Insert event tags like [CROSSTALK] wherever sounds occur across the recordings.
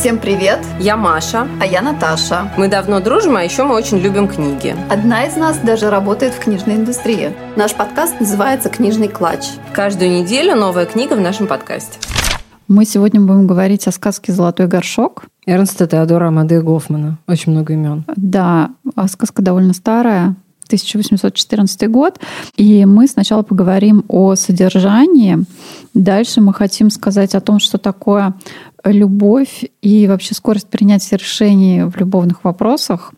Всем привет! Я Маша. А я Наташа. Мы давно дружим, а еще мы очень любим книги. Одна из нас даже работает в книжной индустрии. Наш подкаст называется «Книжный клатч». Каждую неделю новая книга в нашем подкасте. Мы сегодня будем говорить о сказке «Золотой горшок». Эрнста Теодора Амадея Гофмана. Очень много имен. Да, а сказка довольно старая, 1814 год. И мы сначала поговорим о содержании. Дальше мы хотим сказать о том, что такое любовь и вообще скорость принятия решений в любовных вопросах.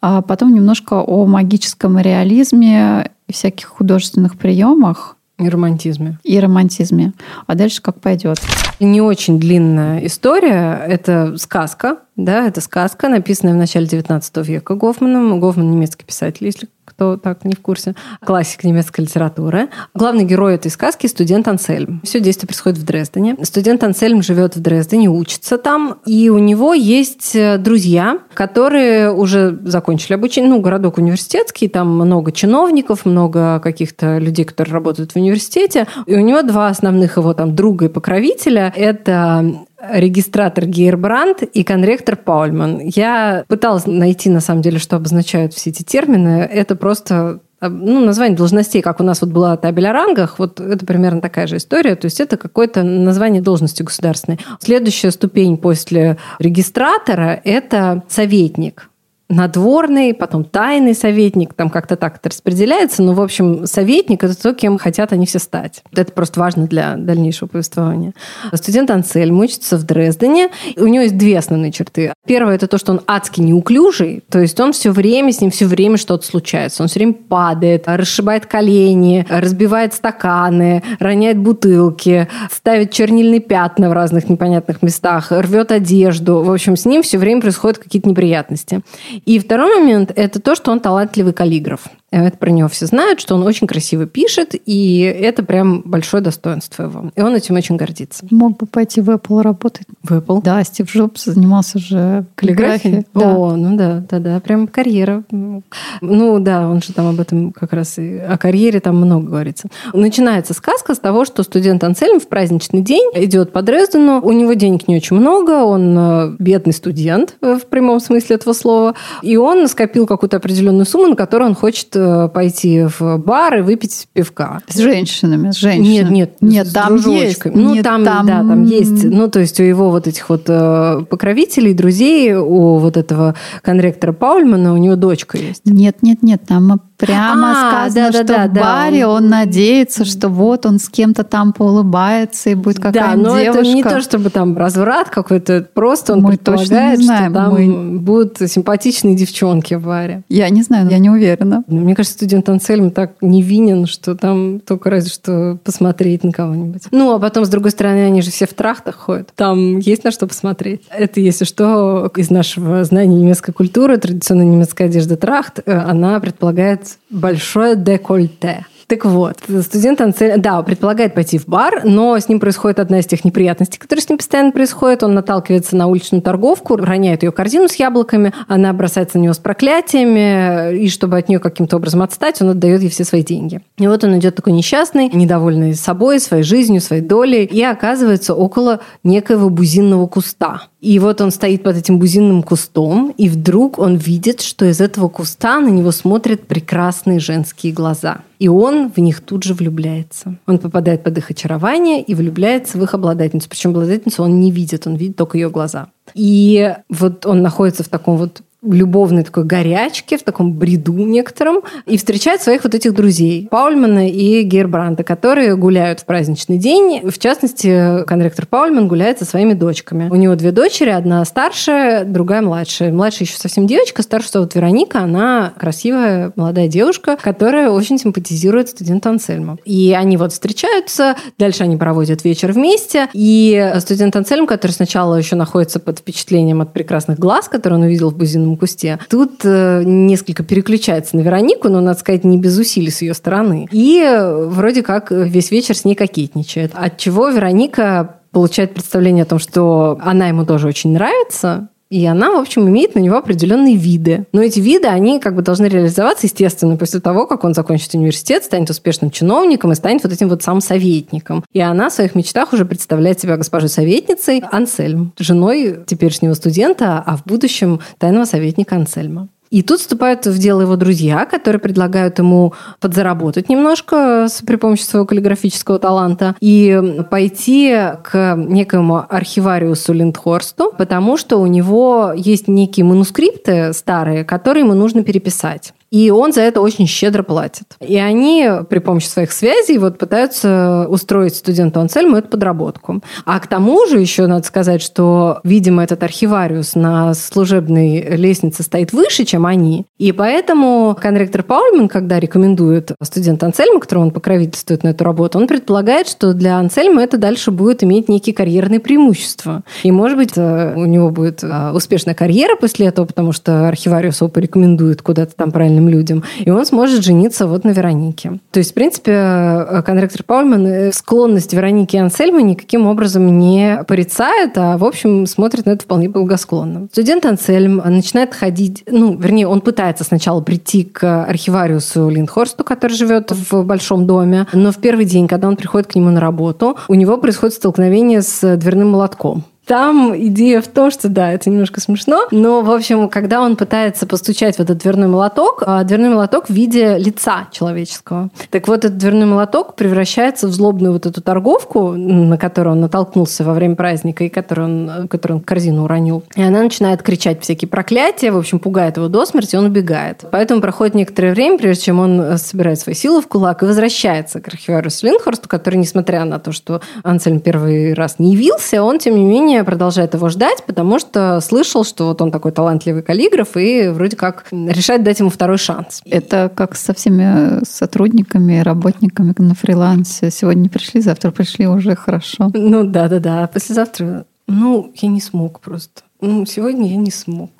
А потом немножко о магическом реализме и всяких художественных приемах. И романтизме. И романтизме. А дальше как пойдет. Не очень длинная история. Это сказка. Да, это сказка, написанная в начале XIX века Гофманом. Гофман немецкий писатель, если кто так не в курсе, классик немецкой литературы. Главный герой этой сказки – студент Ансельм. Все действие происходит в Дрездене. Студент Ансельм живет в Дрездене, учится там, и у него есть э, друзья, которые уже закончили обучение. Ну, городок университетский, там много чиновников, много каких-то людей, которые работают в университете. И у него два основных его там друга и покровителя – это регистратор Гейрбранд и конректор Паульман. Я пыталась найти, на самом деле, что обозначают все эти термины. Это просто ну, название должностей, как у нас вот была табель о рангах, вот это примерно такая же история. То есть это какое-то название должности государственной. Следующая ступень после регистратора – это советник надворный, потом тайный советник, там как-то так это распределяется, но, в общем, советник – это то, кем хотят они все стать. Это просто важно для дальнейшего повествования. Студент Ансельм учится в Дрездене. У него есть две основные черты. Первое – это то, что он адски неуклюжий, то есть он все время, с ним все время что-то случается. Он все время падает, расшибает колени, разбивает стаканы, роняет бутылки, ставит чернильные пятна в разных непонятных местах, рвет одежду. В общем, с ним все время происходят какие-то неприятности. И второй момент – это то, что он талантливый каллиграф. Это про него все знают, что он очень красиво пишет, и это прям большое достоинство его. И он этим очень гордится. Мог бы пойти в Apple работать. В Apple? Да, Стив Джобс занимался же каллиграфией. Да. О, ну да, да, да, прям карьера. Ну да, он же там об этом как раз и о карьере там много говорится. Начинается сказка с того, что студент Ансельм в праздничный день идет по Дрездену, у него денег не очень много, он э, бедный студент в прямом смысле этого слова, и он скопил какую-то определенную сумму, на которую он хочет Э, пойти в бар и выпить пивка. С женщинами, с женщинами. Нет, нет, нет, с там есть. Ну, нет, там, там, да, там есть. Ну, то есть у его вот этих вот э, покровителей, друзей, у вот этого конректора Паульмана, у него дочка есть. Нет, нет, нет, там прямо а, сказано, да, да, что да, в баре да. он надеется, что вот он с кем-то там поулыбается и будет какая-то девушка. Да, но это не то, чтобы там разврат какой-то, просто он Мы предполагает, знаем, что там мы... будут симпатичные девчонки в баре. Я не знаю, я не уверена. Мне кажется, студент Ансельм так невинен, что там только разве что посмотреть на кого-нибудь. Ну, а потом, с другой стороны, они же все в трахтах ходят. Там есть на что посмотреть. Это, если что, из нашего знания немецкой культуры, традиционная немецкая одежда трахт, э, она предполагает большое декольте. Так вот, студент Анцель, да, предполагает пойти в бар, но с ним происходит одна из тех неприятностей, которые с ним постоянно происходят. Он наталкивается на уличную торговку, роняет ее корзину с яблоками, она бросается на него с проклятиями, и чтобы от нее каким-то образом отстать, он отдает ей все свои деньги. И вот он идет такой несчастный, недовольный собой, своей жизнью, своей долей, и оказывается около некоего бузинного куста. И вот он стоит под этим бузинным кустом, и вдруг он видит, что из этого куста на него смотрят прекрасные женские глаза. И он в них тут же влюбляется. Он попадает под их очарование и влюбляется в их обладательницу. Причем обладательницу он не видит, он видит только ее глаза. И вот он находится в таком вот любовной такой горячке, в таком бреду некотором, и встречает своих вот этих друзей, Паульмана и Гербранда, которые гуляют в праздничный день. В частности, конректор Паульман гуляет со своими дочками. У него две дочери, одна старшая, другая младшая. Младшая еще совсем девочка, старшая вот Вероника, она красивая молодая девушка, которая очень симпатизирует студенту Ансельму. И они вот встречаются, дальше они проводят вечер вместе, и студент Ансельм, который сначала еще находится под впечатлением от прекрасных глаз, которые он увидел в Бузином зеленом кусте. Тут э, несколько переключается на Веронику, но, надо сказать, не без усилий с ее стороны. И э, вроде как весь вечер с ней кокетничает. От чего Вероника получает представление о том, что она ему тоже очень нравится, И она, в общем, имеет на него определенные виды. Но эти виды, они как бы должны реализоваться, естественно, после того, как он закончит университет, станет успешным чиновником и станет вот этим вот самым советником. И она в своих мечтах уже представляет себя госпожой советницей Ансельм, женой теперешнего студента, а в будущем тайного советника Ансельма. И тут вступают в дело его друзья, которые предлагают ему подзаработать немножко при помощи своего каллиграфического таланта и пойти к некоему архивариусу Линдхорсту, потому что у него есть некие манускрипты старые, которые ему нужно переписать. И он за это очень щедро платит. И они при помощи своих связей вот пытаются устроить студенту Ансельму эту подработку. А к тому же еще надо сказать, что, видимо, этот архивариус на служебной лестнице стоит выше, чем они. И поэтому конректор Паульман, когда рекомендует студента Ансельма, которому он покровительствует на эту работу, он предполагает, что для Ансельма это дальше будет иметь некие карьерные преимущества. И, может быть, э, у него будет э, успешная карьера после этого, потому что архивариус его порекомендует куда-то там правильно нормальным людям. И он сможет жениться вот на Веронике. То есть, в принципе, э, конректор Паульман э, склонность Вероники Ансельма никаким образом не порицает, а, в общем, смотрит на это вполне благосклонно. Студент Ансельм начинает ходить, ну, вернее, он пытается сначала прийти к архивариусу Линдхорсту, который живет в большом доме, но в первый день, когда он приходит к нему на работу, у него происходит столкновение с дверным молотком. Там идея в том, что да, это немножко смешно, но, в общем, когда он пытается постучать в этот дверной молоток, а, дверной молоток в виде лица человеческого. Так вот, этот дверной молоток превращается в злобную вот эту торговку, на которую он натолкнулся во время праздника и которую он, которую он корзину уронил. И она начинает кричать всякие проклятия, в общем, пугает его до смерти, он убегает. Поэтому проходит некоторое время, прежде чем он собирает свои силы в кулак и возвращается к архивару Линхорсту, который, несмотря на то, что Ансельм первый раз не явился, он, тем не менее, продолжает его ждать, потому что слышал, что вот он такой талантливый каллиграф и вроде как решает дать ему второй шанс. Это как со всеми сотрудниками, работниками на фрилансе. Сегодня пришли, завтра пришли уже хорошо. Ну да-да-да. Послезавтра, ну, я не смог просто. Ну, сегодня я не смог.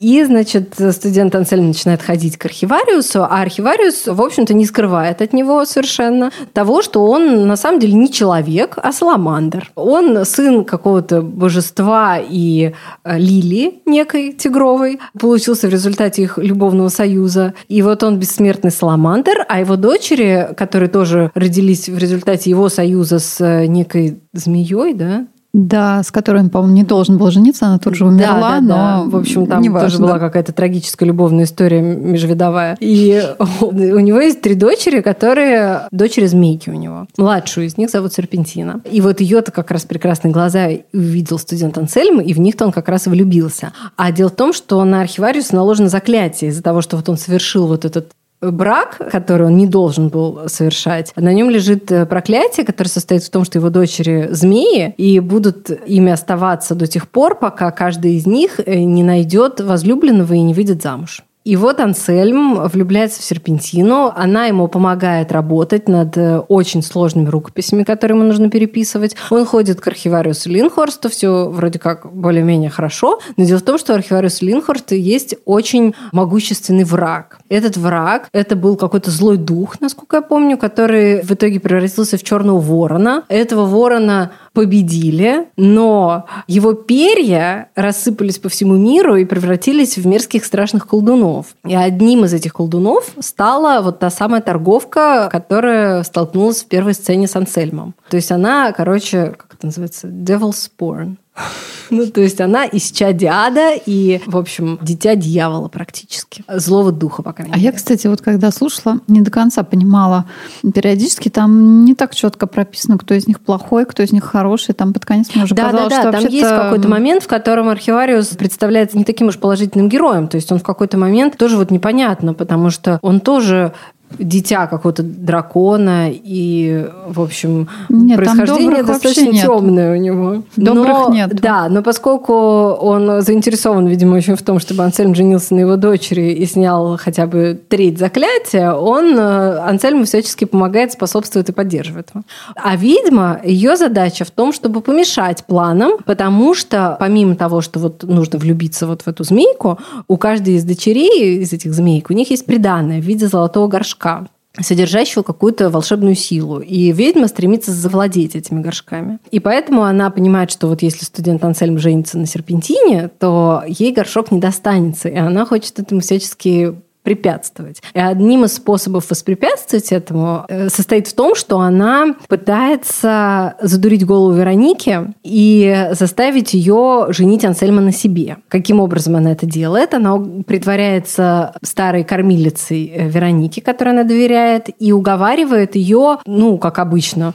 И, значит, студент Ансельм начинает ходить к архивариусу, а архивариус, в общем-то, не скрывает от него совершенно того, что он на самом деле не человек, а саламандр. Он сын какого-то божества и э, лилии некой тигровой, получился в результате их любовного союза. И вот он бессмертный саламандр, а его дочери, которые тоже родились в результате его союза с э, некой змеей, да, да, с которой он, по-моему, не должен был жениться, она тут же умерла, да, да, но, да. в общем, там тоже была какая-то трагическая любовная история межвидовая. И у него есть три дочери, которые дочери змейки у него. Младшую из них зовут Серпентина. И вот ее-то как раз прекрасные глаза увидел студент Ансельм, и в них-то он как раз и влюбился. А дело в том, что на архивариус наложено заклятие из-за того, что вот он совершил вот этот брак, который он не должен был совершать, на нем лежит э, проклятие, которое состоит в том, что его дочери змеи, и будут ими оставаться до тех пор, пока каждый из них э, не найдет возлюбленного и не выйдет замуж. И вот Ансельм влюбляется в Серпентину, она ему помогает работать над э, очень сложными рукописями, которые ему нужно переписывать. Он ходит к архивариусу Линхорсту, все вроде как более-менее хорошо, но дело в том, что архивариус Линхорст есть очень могущественный враг. Этот враг, это был какой-то злой дух, насколько я помню, который в итоге превратился в черного ворона. Этого ворона победили, но его перья рассыпались по всему миру и превратились в мерзких страшных колдунов. И одним из этих колдунов стала вот та самая торговка, которая столкнулась в первой сцене с Ансельмом. То есть она, короче, как это называется, Devil's Spawn. [LAUGHS] Ну, то есть она из чадиада и, в общем, дитя дьявола практически. Злого духа, по крайней мере. А я, кстати, вот когда слушала, не до конца понимала. Периодически там не так четко прописано, кто из них плохой, кто из них хороший. Там под конец мне уже да, казалось, да, да, там есть какой-то момент, в котором архивариус представляется не таким уж положительным героем. То есть он в какой-то момент тоже вот непонятно, потому что он тоже дитя какого-то дракона, и, в общем, нет, происхождение достаточно темное у него. Добрых но, нет. Да, но поскольку он заинтересован, видимо, очень в том, чтобы Ансельм женился на его дочери и снял хотя бы треть заклятия, он э, Ансельму всячески помогает, способствует и поддерживает его. А ведьма, ее задача в том, чтобы помешать планам, потому что помимо того, что вот нужно влюбиться вот в эту змейку, у каждой из дочерей, из этих змейк, у них есть приданное в виде золотого горшка горшка. содержащего какую-то волшебную силу. И ведьма стремится завладеть этими горшками. И поэтому она понимает, что вот если студент Ансельм женится на серпентине, то ей горшок не достанется. И она хочет этому всячески препятствовать. И одним из способов воспрепятствовать этому э, состоит в том, что она пытается задурить голову Вероники и заставить ее женить Ансельма на себе. Каким образом она это делает? Она притворяется старой кормилицей э, Вероники, которой она доверяет, и уговаривает ее, ну, как обычно,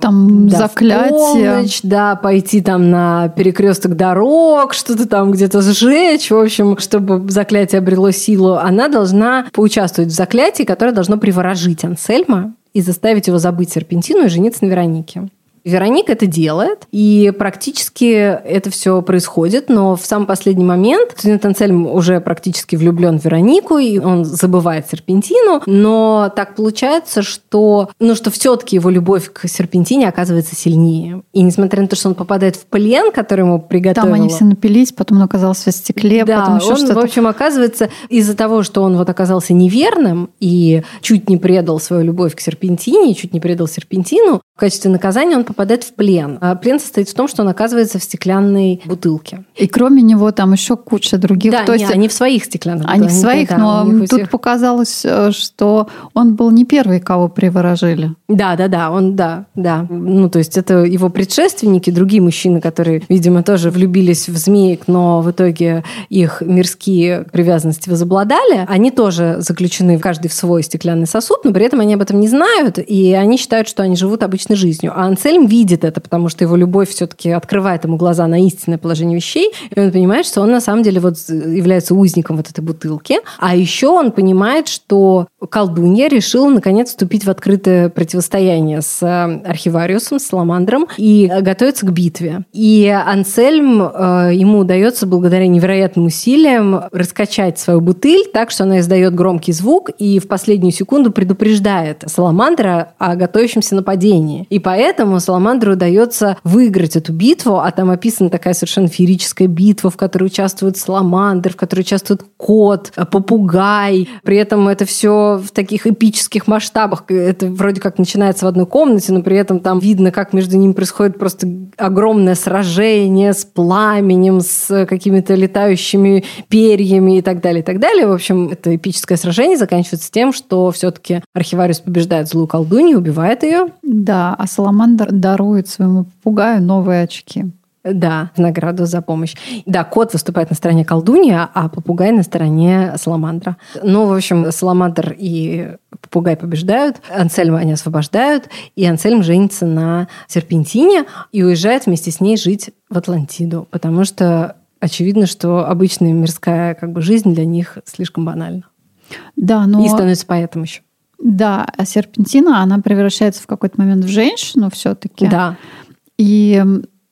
там да, заклятие. Полночь, да, пойти там на перекресток дорог, что-то там где-то сжечь, в общем, чтобы заклятие обрело силу, она должна поучаствовать в заклятии, которое должно приворожить Ансельма и заставить его забыть серпентину и жениться на Веронике. Вероника это делает, и практически это все происходит, но в самый последний момент студент Ансельм уже практически влюблен в Веронику, и он забывает Серпентину, но так получается, что, ну, что все-таки его любовь к Серпентине оказывается сильнее. И несмотря на то, что он попадает в плен, который ему приготовил... Там они все напились, потом он оказался в стекле, да, потом еще он, что-то. в общем, оказывается, из-за того, что он вот оказался неверным и чуть не предал свою любовь к Серпентине, чуть не предал Серпентину, в качестве наказания он попадает в плен. А плен состоит в том, что он оказывается в стеклянной бутылке. И кроме него там еще куча других. Да, То не, есть они в своих стеклянных Они в своих, да, но тут всех- показалось, э, что он был не первый, кого приворожили. Да, да, да, он, да, да. Ну, то есть это его предшественники, другие мужчины, которые, видимо, тоже влюбились в змеек, но в итоге их мирские привязанности возобладали. Они тоже заключены каждый в свой стеклянный сосуд, но при этом они об этом не знают, и они считают, что они живут обычной жизнью. А Ансельм видит это, потому что его любовь все-таки открывает ему глаза на истинное положение вещей, и он понимает, что он на самом деле вот является узником вот этой бутылки. А еще он понимает, что колдунья решила наконец вступить в открытое противостояние с э, архивариусом, с Саламандром и готовится к битве. И Ансельм, э, ему удается благодаря невероятным усилиям раскачать свою бутыль так, что она издает громкий звук и в последнюю секунду предупреждает Саламандра о готовящемся нападении. И поэтому Саламандру удается выиграть эту битву, а там описана такая совершенно феерическая битва, в которой участвует Саламандр, в которой участвует кот, э, попугай. При этом это все в таких эпических масштабах. Это вроде как начинается в одной комнате, но при этом там видно, как между ними происходит просто огромное сражение с пламенем, с какими-то летающими перьями и так далее, и так далее. В общем, это эпическое сражение заканчивается тем, что все-таки архивариус побеждает злую колдунью, убивает ее. Да, а Саламандр дарует своему попугаю новые очки. Да, в награду за помощь. Да, кот выступает на стороне колдуньи, а попугай на стороне Саламандра. Ну, в общем, Саламандр и попугай побеждают, Ансельма они освобождают, и Ансельм женится на Серпентине и уезжает вместе с ней жить в Атлантиду, потому что очевидно, что обычная мирская как бы, жизнь для них слишком банальна. Да, но... И становится поэтом еще. Да, а серпентина, она превращается в какой-то момент в женщину все-таки. Да. И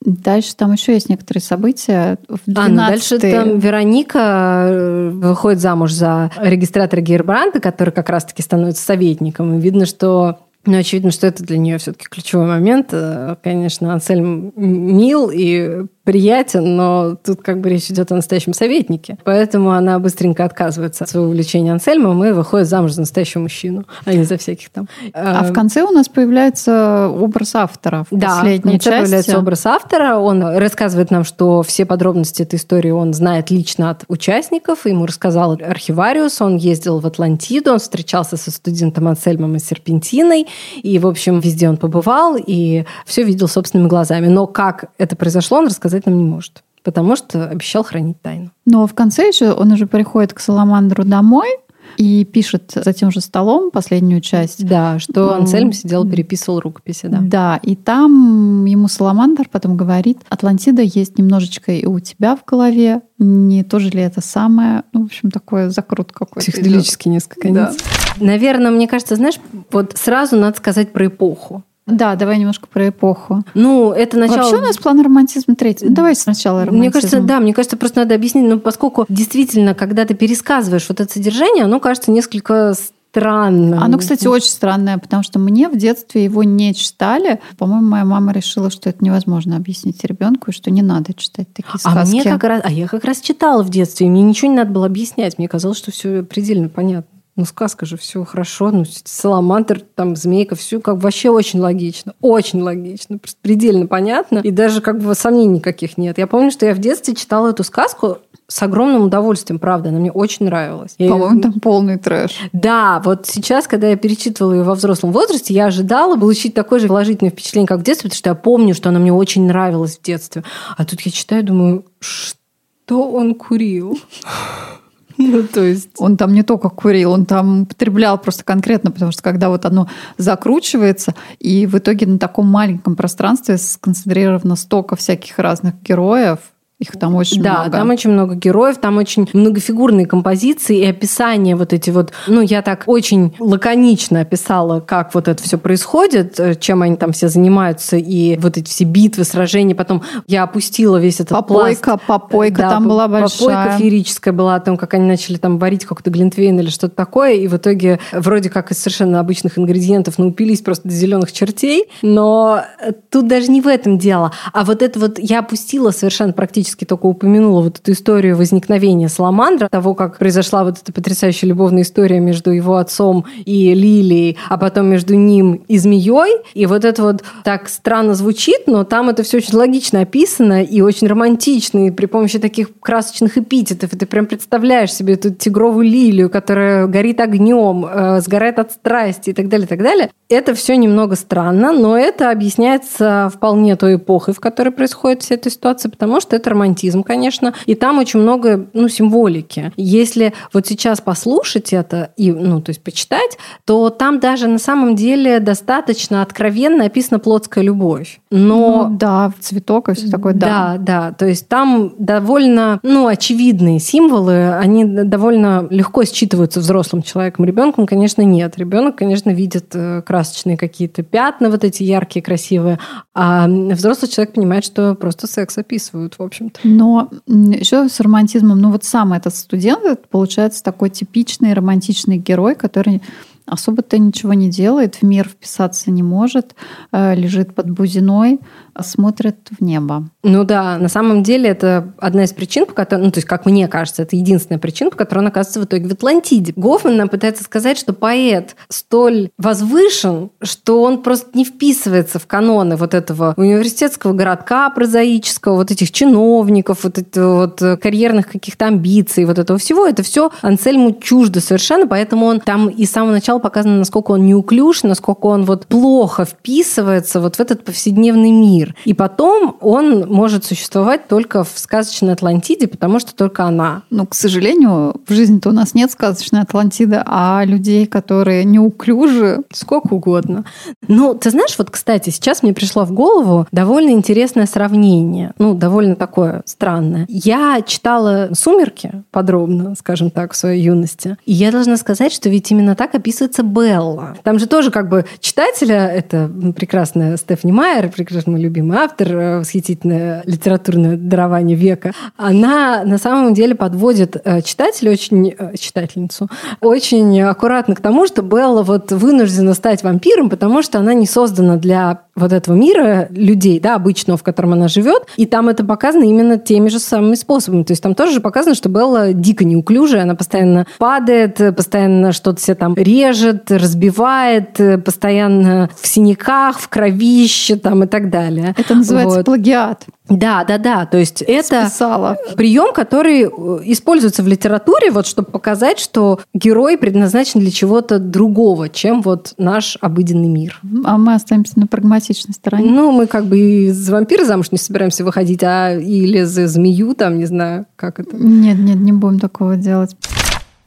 Дальше там еще есть некоторые события. В 12 а, ну дальше там Вероника э, выходит замуж за регистратора Гейрбранда, который как раз-таки становится советником. И видно, что ну, очевидно, что это для нее все-таки ключевой момент. Э, Конечно, Ансельм мил и приятен, но тут как бы речь идет о настоящем советнике. Поэтому она быстренько отказывается от своего увлечения Ансельмом и выходит замуж за настоящего мужчину, а не за всяких там. А в конце у нас появляется образ автора в да, последней в конце части. появляется образ автора. Он рассказывает нам, что все подробности этой истории он знает лично от участников. Ему рассказал архивариус. Он ездил в Атлантиду, он встречался со студентом Ансельмом и Серпентиной. И, в общем, везде он побывал и все видел собственными глазами. Но как это произошло, он рассказать нам не может. Потому что обещал хранить тайну. Но в конце еще он уже приходит к Саламандру домой и пишет за тем же столом последнюю часть. Да, что Ансельм сидел, переписывал рукописи. Да. да, и там ему Саламандр потом говорит, Атлантида есть немножечко и у тебя в голове, не то же ли это самое, ну, в общем, такое закрут какой-то. Психоделический несколько да. Наверное, мне кажется, знаешь, вот сразу надо сказать про эпоху. Да, давай немножко про эпоху. Ну, это начало... Вообще у нас план романтизм третий. Ну, давай сначала романтизм. Мне кажется, да, мне кажется, просто надо объяснить, но поскольку действительно, когда ты пересказываешь вот это содержание, оно кажется несколько странным. Оно, кстати, очень странное, потому что мне в детстве его не читали. По-моему, моя мама решила, что это невозможно объяснить ребенку, и что не надо читать такие сказки. А мне как раз, а я как раз читала в детстве, и мне ничего не надо было объяснять. Мне казалось, что все предельно понятно. Ну, сказка же, все хорошо, ну, саламандр, там, змейка, все как вообще очень логично, очень логично, предельно понятно, и даже как бы сомнений никаких нет. Я помню, что я в детстве читала эту сказку, с огромным удовольствием, правда, она мне очень нравилась. По-моему, там полный трэш. Да, вот сейчас, когда я перечитывала ее во взрослом возрасте, я ожидала получить такое же положительное впечатление, как в детстве, потому что я помню, что она мне очень нравилась в детстве. А тут я читаю, думаю, что он курил? [LAUGHS] Ну, то есть... Он там не только курил, он там употреблял просто конкретно, потому что когда вот оно закручивается, и в итоге на таком маленьком пространстве сконцентрировано столько всяких разных героев, их там очень да, много. Да, там очень много героев, там очень многофигурные композиции и описания вот эти вот. Ну, я так очень лаконично описала, как вот это все происходит, э, чем они там все занимаются, и вот эти все битвы, сражения. Потом я опустила весь этот попойка, пласт. Попойка да, там была большая. Попойка феерическая была о том, как они начали там варить какой-то глинтвейн или что-то такое, и в итоге вроде как из совершенно обычных ингредиентов наупились просто до зеленых чертей. Но тут даже не в этом дело. А вот это вот я опустила совершенно практически практически только упомянула вот эту историю возникновения Саламандра, того, как произошла вот эта потрясающая любовная история между его отцом и Лилией, а потом между ним и змеей. И вот это вот так странно звучит, но там это все очень логично описано и очень романтично, и при помощи таких красочных эпитетов. И ты прям представляешь себе эту тигровую лилию, которая горит огнем, э, сгорает от страсти и так далее, и так далее. Это все немного странно, но это объясняется вполне той эпохой, в которой происходит вся эта ситуация, потому что это романтизм, конечно, и там очень много ну, символики. Если вот сейчас послушать это и, ну, то есть почитать, то там даже на самом деле достаточно откровенно описана плотская любовь. Но... Ну, да, цветок и все такое, да. Да, да. То есть там довольно, ну, очевидные символы, они довольно легко считываются взрослым человеком. Ребенком, конечно, нет. Ребенок, конечно, видит э, красочные какие-то пятна, вот эти яркие, красивые. А взрослый человек понимает, что просто секс описывают, в общем общем-то. Но еще с романтизмом, ну вот сам этот студент, получается такой типичный романтичный герой, который особо-то ничего не делает, в мир вписаться не может, э, лежит под бузиной, смотрит в небо. Ну да, на самом деле это одна из причин, по которой, ну то есть, как мне кажется, это единственная причина, по которой он оказывается в итоге в Атлантиде. Гофман нам пытается сказать, что поэт столь возвышен, что он просто не вписывается в каноны вот этого университетского городка прозаического, вот этих чиновников, вот этого вот карьерных каких-то амбиций, вот этого всего. Это все Ансельму чуждо совершенно, поэтому он там и с самого начала показано, насколько он неуклюж, насколько он вот плохо вписывается вот в этот повседневный мир. И потом он может существовать только в сказочной Атлантиде, потому что только она. Ну, к сожалению, в жизни-то у нас нет сказочной Атлантиды, а людей, которые неуклюжи... Сколько угодно. Ну, ты знаешь, вот, кстати, сейчас мне пришло в голову довольно интересное сравнение. Ну, довольно такое странное. Я читала «Сумерки» подробно, скажем так, в своей юности. И я должна сказать, что ведь именно так описывается Белла. Там же тоже как бы читателя, это прекрасная Стефани Майер, прекрасный мой любимый автор, э, восхитительная литературное дарование века, она на самом деле подводит э, читателя, очень, э, читательницу, очень аккуратно к тому, что Белла вот вынуждена стать вампиром, потому что она не создана для вот этого мира людей, да, обычного, в котором она живет, и там это показано именно теми же самыми способами. То есть там тоже показано, что Белла дико неуклюжая, она постоянно падает, постоянно что-то себе там режет, разбивает, постоянно в синяках, в кровище там и так далее. Это называется вот. плагиат. Да, да, да. То есть это Списала. прием, который э, используется в литературе, вот, чтобы показать, что герой предназначен для чего-то другого, чем вот наш обыденный мир. А мы останемся на прагматичной стороне. Ну, мы как бы и за вампира замуж не собираемся выходить, а или за змею, там, не знаю, как это. Нет, нет, не будем такого делать.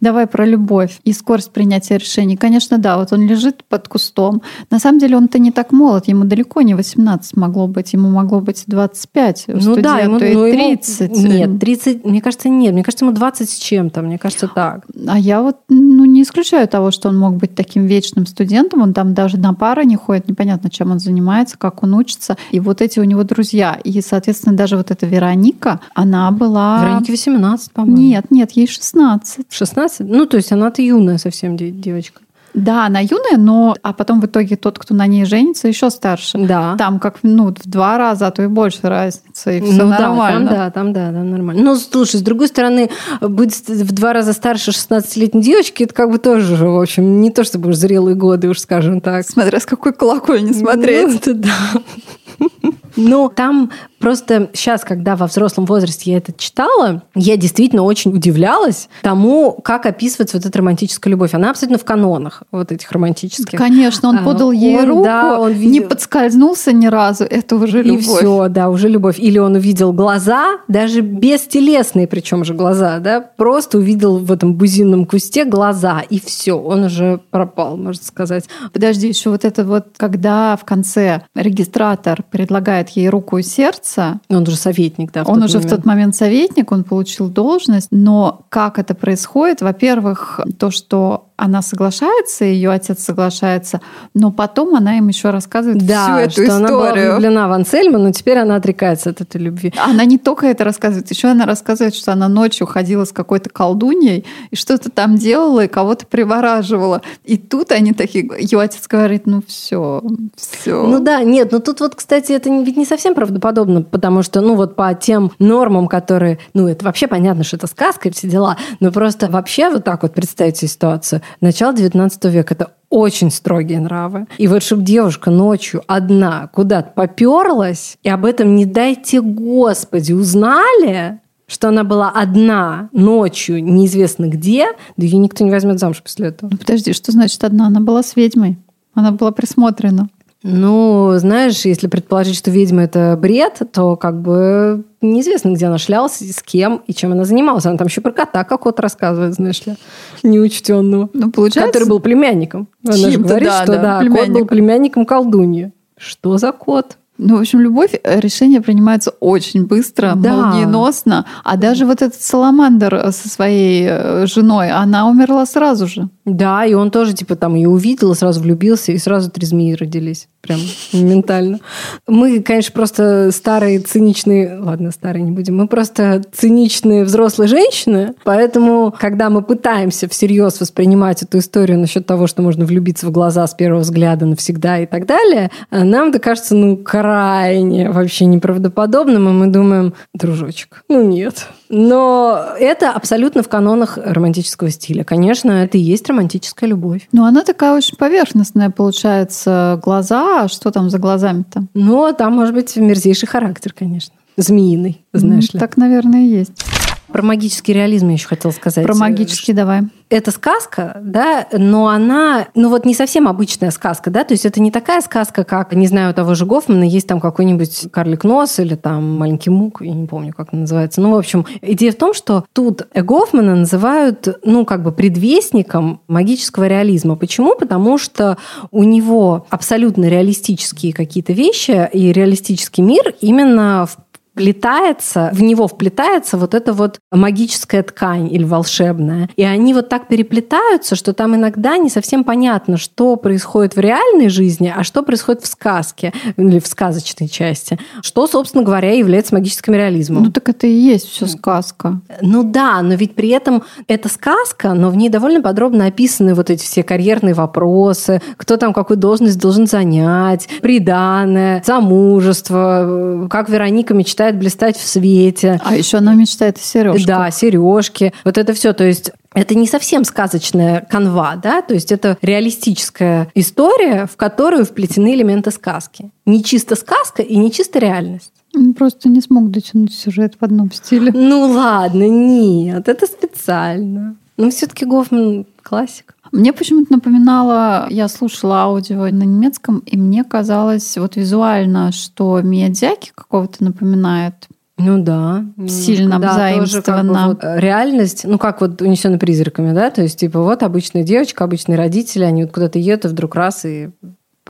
Давай про любовь и скорость принятия решений. Конечно, да, вот он лежит под кустом. На самом деле он-то не так молод, ему далеко не 18 могло быть, ему могло быть 25. Ну да, ему, и 30. Ему, нет, 30, мне кажется, нет, мне кажется, ему 20 с чем-то, мне кажется, так. А я вот ну, не исключаю того, что он мог быть таким вечным студентом, он там даже на пары не ходит, непонятно, чем он занимается, как он учится. И вот эти у него друзья. И, соответственно, даже вот эта Вероника, она была... Веронике 18, по-моему. Нет, нет, ей 16. 16? Ну, то есть она-то юная совсем девочка. Да, она юная, но а потом в итоге тот, кто на ней женится, еще старше. Да. Там как ну, в два раза, а то и больше разница, и все ну, нормально. Да, там да, там да, там нормально. Ну, слушай, с другой стороны, быть в два раза старше 16-летней девочки, это как бы тоже, в общем, не то чтобы уж зрелые годы, уж скажем так. Смотря с какой колокольни смотреть. Ну, это да. Ну, там просто сейчас, когда во взрослом возрасте я это читала, я действительно очень удивлялась тому, как описывается вот эта романтическая любовь. Она абсолютно в канонах вот этих романтических. Конечно, он А, подал ей он, руку, да, он не видел- подскользнулся ни разу. Это уже И любовь. все, да, уже любовь. Или он увидел глаза, даже бестелесные, причем же глаза, да, просто увидел в этом бузинном кусте глаза, и все, он уже пропал, можно сказать. Подожди, еще вот это вот, когда в конце регистратор предлагает ей руку и сердце, Он уже советник, да. в он уже в момент. тот момент советник, он получил должность, но как это происходит? Во-первых, то, что она соглашается, ее отец соглашается, но потом она им еще рассказывает Да, всю эту что она была историю. влюблена в Ансельма, но теперь она отрекается от этой любви. Она не только это рассказывает, еще она рассказывает, что она ночью ходила с какой-то колдуньей и что-то там делала и кого-то привораживала. И тут они такие, ее отец говорит, ну все, все. Ну да, нет, но тут вот, кстати, это ведь не совсем правдоподобно, потому что, ну вот по тем нормам, которые, ну это вообще понятно, что это сказка и все дела, но просто вообще вот так вот представить ситуацию. Начало 19 века – это очень строгие нравы. И вот чтобы девушка ночью одна куда-то поперлась, и об этом, не дайте господи, узнали, что она была одна ночью неизвестно где, да ее никто не возьмет замуж после этого. Ну подожди, что значит одна? Она была с ведьмой. Она была присмотрена. Ну, знаешь, если предположить, что ведьма это бред, то как бы неизвестно, где она шлялась, с кем и чем она занималась. Она там еще про кота какого-то рассказывает, знаешь ли, [LAUGHS] неучтенного. Ну, получается... Который был племянником. Она же говорит, да, что да, да, кот был племянником. колдуньи. Что за кот? Ну, в общем, любовь, э, решение принимается очень быстро, Да. молниеносно. А даже вот этот Саламандр э, со своей э, женой, она умерла сразу же. Да, и он тоже, типа, там ее увидел, и сразу влюбился, и сразу три змеи родились. Прям моментально. Мы, конечно, просто старые, циничные... Ладно, старые не будем. Мы просто циничные взрослые женщины, поэтому, когда мы пытаемся всерьез воспринимать эту историю насчет того, что можно влюбиться в глаза с первого взгляда навсегда и так далее, нам это кажется, ну, крайне вообще неправдоподобным, и мы думаем, дружочек, ну нет. Но это абсолютно в канонах романтического стиля. Конечно, это и есть романтическая любовь. Но она такая очень поверхностная, получается, глаза. А что там за глазами-то? Но там может быть мерзейший характер, конечно. Змеиный, знаешь Ну, ли. Так, наверное, и есть. Про магический реализм я еще хотела сказать. Про магический давай. это сказка, да, но она, ну вот не совсем обычная сказка, да, то есть это не такая сказка, как, не знаю, у того же Гофмана есть там какой-нибудь карлик нос или там маленький мук, я не помню, как называется. Ну, в общем, идея в том, что тут Гофмана называют, ну, как бы предвестником магического реализма. Почему? Потому что у него абсолютно реалистические какие-то вещи и реалистический мир именно в вплетается, в него вплетается вот эта вот магическая ткань или волшебная. И они вот так переплетаются, что там иногда не совсем понятно, что происходит в реальной жизни, а что происходит в сказке или в сказочной части. Что, собственно говоря, является магическим реализмом. Ну так это и есть все сказка. Ну да, но ведь при этом это сказка, но в ней довольно подробно описаны вот эти все карьерные вопросы, кто там какую должность должен занять, приданное, замужество, как Вероника мечтает блистать в свете. А еще она мечтает о сережках. Да, сережки. Вот это все. То есть это не совсем сказочная канва, да, то есть это реалистическая история, в которую вплетены элементы сказки. Не чисто сказка и не чисто реальность. Он просто не смог дотянуть сюжет в одном стиле. Ну ладно, нет, это специально. Но все-таки Гофман классик. Мне почему-то напоминало, я слушала аудио на немецком, и мне казалось вот визуально, что Миядзяки какого-то напоминает. Ну да. Сильно да, тоже как бы заимствовано. вот реальность, ну как вот унесены призраками, да, то есть типа вот обычная девочка, обычные родители, они вот куда-то едут, и вдруг раз и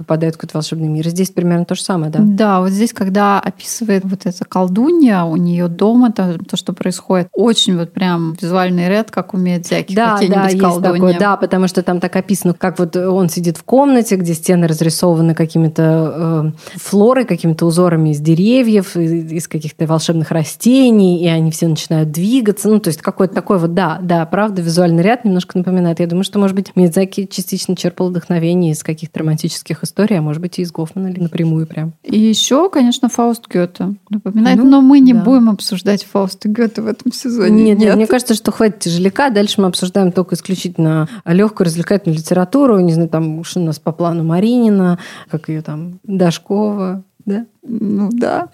попадает в какой-то волшебный мир. Здесь примерно то же самое, да? Да, вот здесь, когда описывает вот эта колдунья, у нее дома то, то что происходит, очень вот прям визуальный ряд, как умеет всякие да, да, есть колдунья. такое, да, потому что там так описано, как вот он сидит в комнате, где стены разрисованы какими-то э, флорой, какими-то узорами из деревьев, из каких-то волшебных растений, и они все начинают двигаться. Ну, то есть какой-то такой вот, да, да, правда, визуальный ряд немножко напоминает. Я думаю, что, может быть, Мидзаки частично черпал вдохновение из каких-то романтических историй, а может быть, и из Гофмана или напрямую прям. И еще, конечно, Фауст Гёте напоминает, ну, но мы не да. будем обсуждать Фауста Гёте в этом сезоне. Нет, нет, нет, мне кажется, что хватит тяжеляка. Дальше мы обсуждаем только исключительно легкую развлекательную литературу. Не знаю, там, что у нас по плану Маринина, как ее там, Дашкова, да? Ну да.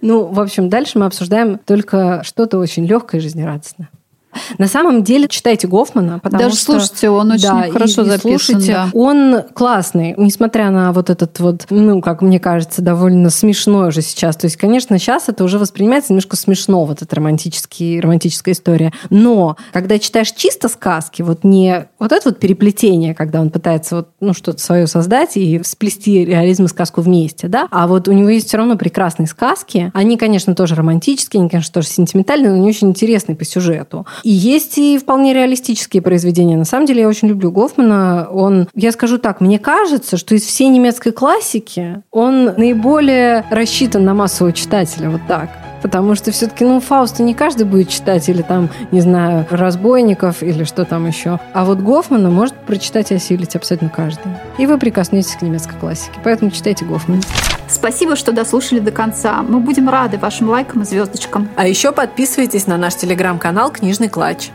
Ну, в общем, дальше мы обсуждаем только что-то очень легкое и жизнерадостное. На самом деле читайте Гофмана, потому Даже что... слушайте, он очень да, хорошо и, записан. Слушайте, да. Он классный, несмотря на вот этот вот, ну, как мне кажется, довольно смешной уже сейчас. То есть, конечно, сейчас это уже воспринимается немножко смешно, вот эта романтический, романтическая история. Но когда читаешь чисто сказки, вот не вот это вот переплетение, когда он пытается вот, ну, что-то свое создать и сплести реализм и сказку вместе, да, а вот у него есть все равно прекрасные сказки. Они, конечно, тоже романтические, они, конечно, тоже сентиментальные, но они очень интересные по сюжету. И есть и вполне реалистические произведения. На самом деле я очень люблю Гофмана. Он, я скажу так, мне кажется, что из всей немецкой классики он наиболее рассчитан на массового читателя. Вот так. Потому что все-таки, ну, Фауста не каждый будет читать, или там, не знаю, разбойников, или что там еще. А вот Гофмана может прочитать и осилить абсолютно каждый. И вы прикоснетесь к немецкой классике. Поэтому читайте Гофмана. Спасибо, что дослушали до конца. Мы будем рады вашим лайкам и звездочкам. А еще подписывайтесь на наш телеграм-канал «Книжный клатч».